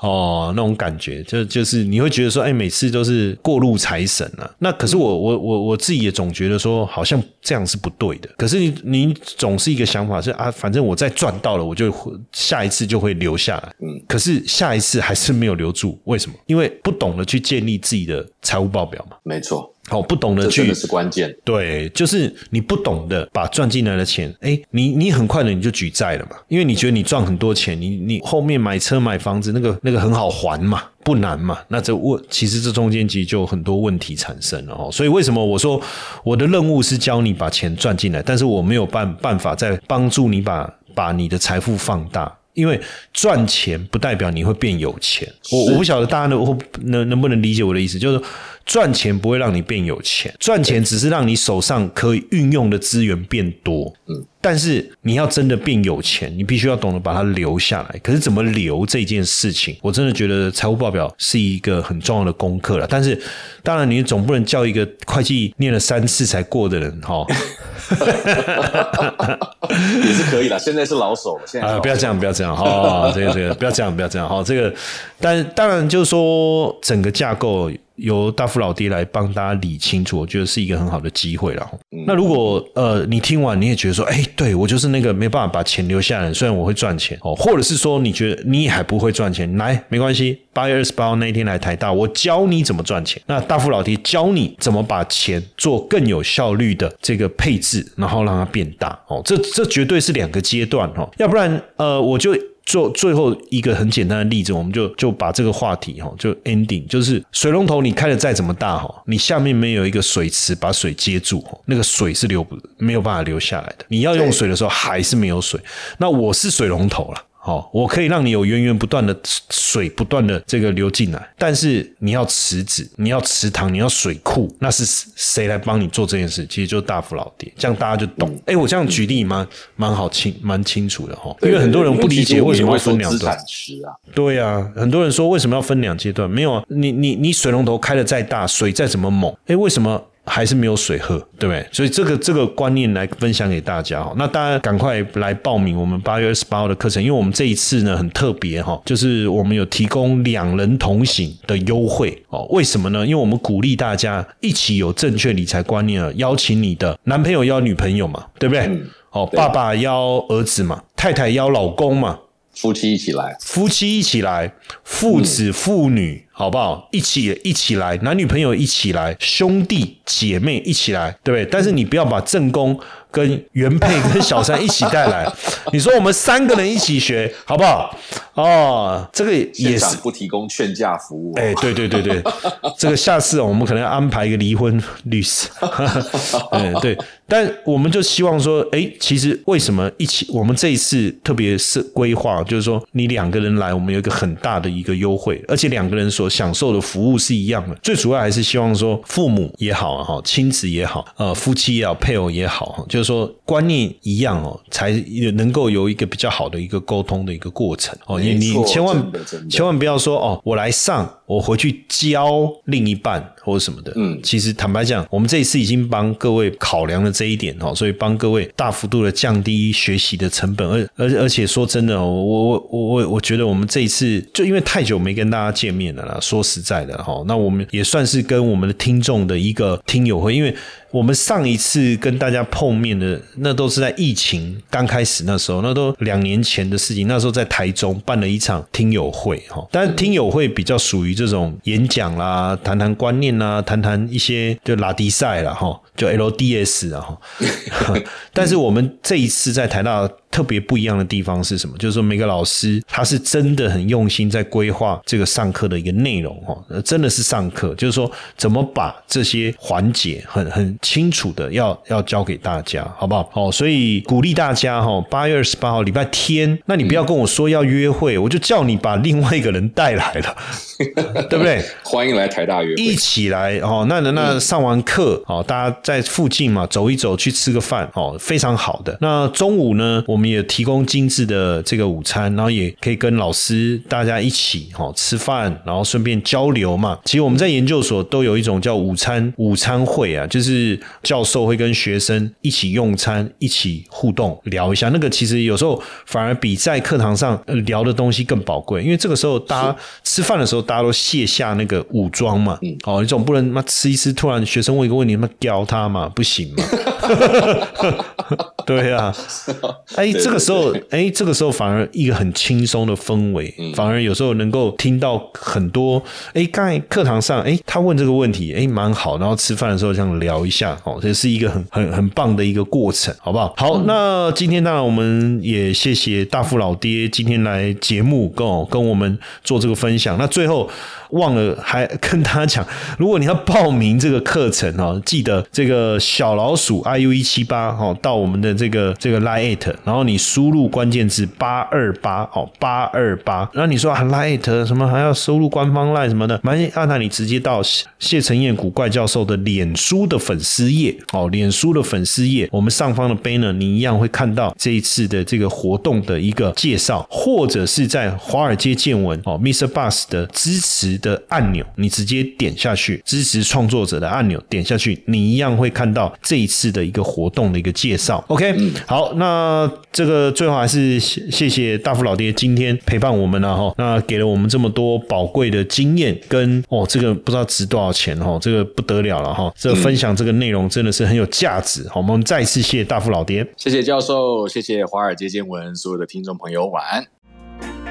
S1: 哦，那种感觉，就就是你会觉得说，哎，每次都是过路财神啊。那可是我我我我自己也总觉得说，好像这样是不对的。可是你你总是一个想法是啊，反正我再赚到了，我就下一次就会留下来。嗯，可是下一。是还是没有留住？为什么？因为不懂得去建立自己的财务报表嘛。
S2: 没错，
S1: 好，不懂得去，
S2: 真的是关键。
S1: 对，就是你不懂得把赚进来的钱，哎，你你很快的你就举债了嘛。因为你觉得你赚很多钱，你你后面买车买房子那个那个很好还嘛，不难嘛。那这问其实这中间其实就很多问题产生了哦。所以为什么我说我的任务是教你把钱赚进来，但是我没有办办法再帮助你把把你的财富放大。因为赚钱不代表你会变有钱，我我不晓得大家能能能不能理解我的意思，就是赚钱不会让你变有钱，赚钱只是让你手上可以运用的资源变多。嗯，但是你要真的变有钱，你必须要懂得把它留下来。可是怎么留这件事情，我真的觉得财务报表是一个很重要的功课了。但是当然，你总不能叫一个会计念了三次才过的人哈。
S2: 也是可以啦，现在是老手了，现在啊，
S1: 不要这样，不要这样，哈，这个这个不要这样，不要这样，好，这个，但当然就是说整个架构。由大富老爹来帮大家理清楚，我觉得是一个很好的机会了。那如果呃你听完你也觉得说，哎，对我就是那个没办法把钱留下来，虽然我会赚钱哦，或者是说你觉得你也还不会赚钱，来没关系，八月二十八号那一天来台大，我教你怎么赚钱。那大富老爹教你怎么把钱做更有效率的这个配置，然后让它变大哦。这这绝对是两个阶段哦，要不然呃我就。做最后一个很简单的例子，我们就就把这个话题哈，就 ending，就是水龙头你开的再怎么大哈，你下面没有一个水池把水接住，那个水是流不没有办法流下来的。你要用水的时候还是没有水。那我是水龙头了。好，我可以让你有源源不断的水不断的这个流进来，但是你要池子，你要池塘，你要水库，那是谁来帮你做这件事？其实就是大福老爹，这样大家就懂。哎，我这样举例蛮蛮好清蛮清楚的哈，因为很多人不理解为什么会分两段。对啊，很多人说为什么要分两阶段？没有啊，你你你水龙头开的再大，水再怎么猛，哎，为什么？还是没有水喝，对不对？所以这个这个观念来分享给大家哈。那大家赶快来报名我们八月二十八号的课程，因为我们这一次呢很特别哈，就是我们有提供两人同行的优惠哦。为什么呢？因为我们鼓励大家一起有正确理财观念，邀请你的男朋友邀女朋友嘛，对不对？哦，爸爸邀儿子嘛，太太邀老公嘛，
S2: 夫妻一起来，
S1: 夫妻一起来，父子父女。好不好？一起一起来，男女朋友一起来，兄弟姐妹一起来，对不对？但是你不要把正宫跟原配跟小三一起带来。你说我们三个人一起学，好不好？哦，这个也是
S2: 不提供劝架服务。
S1: 哎，对对对对，这个下次我们可能要安排一个离婚律师。嗯，对。但我们就希望说，哎，其实为什么一起？我们这一次特别是规划，就是说你两个人来，我们有一个很大的一个优惠，而且两个人所享受的服务是一样的，最主要还是希望说父母也好哈，亲子也好，呃，夫妻也好，配偶也好哈，就是说观念一样哦，才能够有一个比较好的一个沟通的一个过程哦。你你千万千万不要说哦，我来上。我回去教另一半或者什么的。
S2: 嗯
S1: 其实坦白讲，我们这一次已经帮各位考量了这一点哦，所以帮各位大幅度的降低学习的成本，而而而且说真的哦，我我我我我觉得我们这一次就因为太久没跟大家见面了啦，说实在的哈，那我们也算是跟我们的听众的一个听友会，因为我们上一次跟大家碰面的那都是在疫情刚开始那时候，那都两年前的事情，那时候在台中办了一场听友会哈，但是听友会比较属于这种演讲啦，谈谈观念啦，谈谈一些就拉低赛了哈，就 LDS 啊哈，但是我们这一次在台大。特别不一样的地方是什么？就是说每个老师他是真的很用心在规划这个上课的一个内容哈，呃真的是上课，就是说怎么把这些环节很很清楚的要要教给大家，好不好？哦，所以鼓励大家哈，八月二十八号礼拜天，那你不要跟我说要约会，我就叫你把另外一个人带来了，对不对？
S2: 欢迎来台大约
S1: 一。起来哦，那那那上完课哦，大家在附近嘛走一走，去吃个饭哦，非常好的。那中午呢，我们也提供精致的这个午餐，然后也可以跟老师大家一起哦吃饭，然后顺便交流嘛。其实我们在研究所都有一种叫午餐午餐会啊，就是教授会跟学生一起用餐，一起互动聊一下。那个其实有时候反而比在课堂上呃聊的东西更宝贵，因为这个时候大家吃饭的时候，大家都卸下那个武装嘛，哦，你总不能妈吃一吃，突然学生问一个问题，他妈刁他嘛，不行嘛，对啊，哎，这个时候，哎，这个时候反而一个很轻松的氛围，反而有时候能够听到很多，哎，刚才课堂上，哎，他问这个问题，哎，蛮好，然后吃饭的时候这样聊一下，哦，这是一个很很很棒的一个过程，好不好？好，那今天当然我们也谢谢大富老爹今天来节目跟我跟我们做这个分享。那最后忘了还跟大家讲，如果你要报名这个课程哦，记得这这个小老鼠 iu 一七八哦，到我们的这个这个 Lite，然后你输入关键字八二八哦八二八，然后你说啊 Lite 什么还要输入官方 line 什么的，蛮啊那你直接到谢承彦古怪教授的脸书的粉丝页哦，脸书的粉丝页，我们上方的 banner 你一样会看到这一次的这个活动的一个介绍，或者是在华尔街见闻哦，Mr. Bus 的支持的按钮，你直接点下去，支持创作者的按钮点下去，你一样会看到这一次的一个活动的一个介绍。OK，、好，那这个最后还是谢谢谢大福老爹今天陪伴我们了哈，那给了我们这么多宝贵的经验跟哦，这个不知道值多少钱哈，这个不得了了哈，这个分享这个内容真的是很有价值。好，我们再次谢谢大福老爹。
S2: 谢谢教授，谢谢华尔街见闻所有的听众朋友，晚安。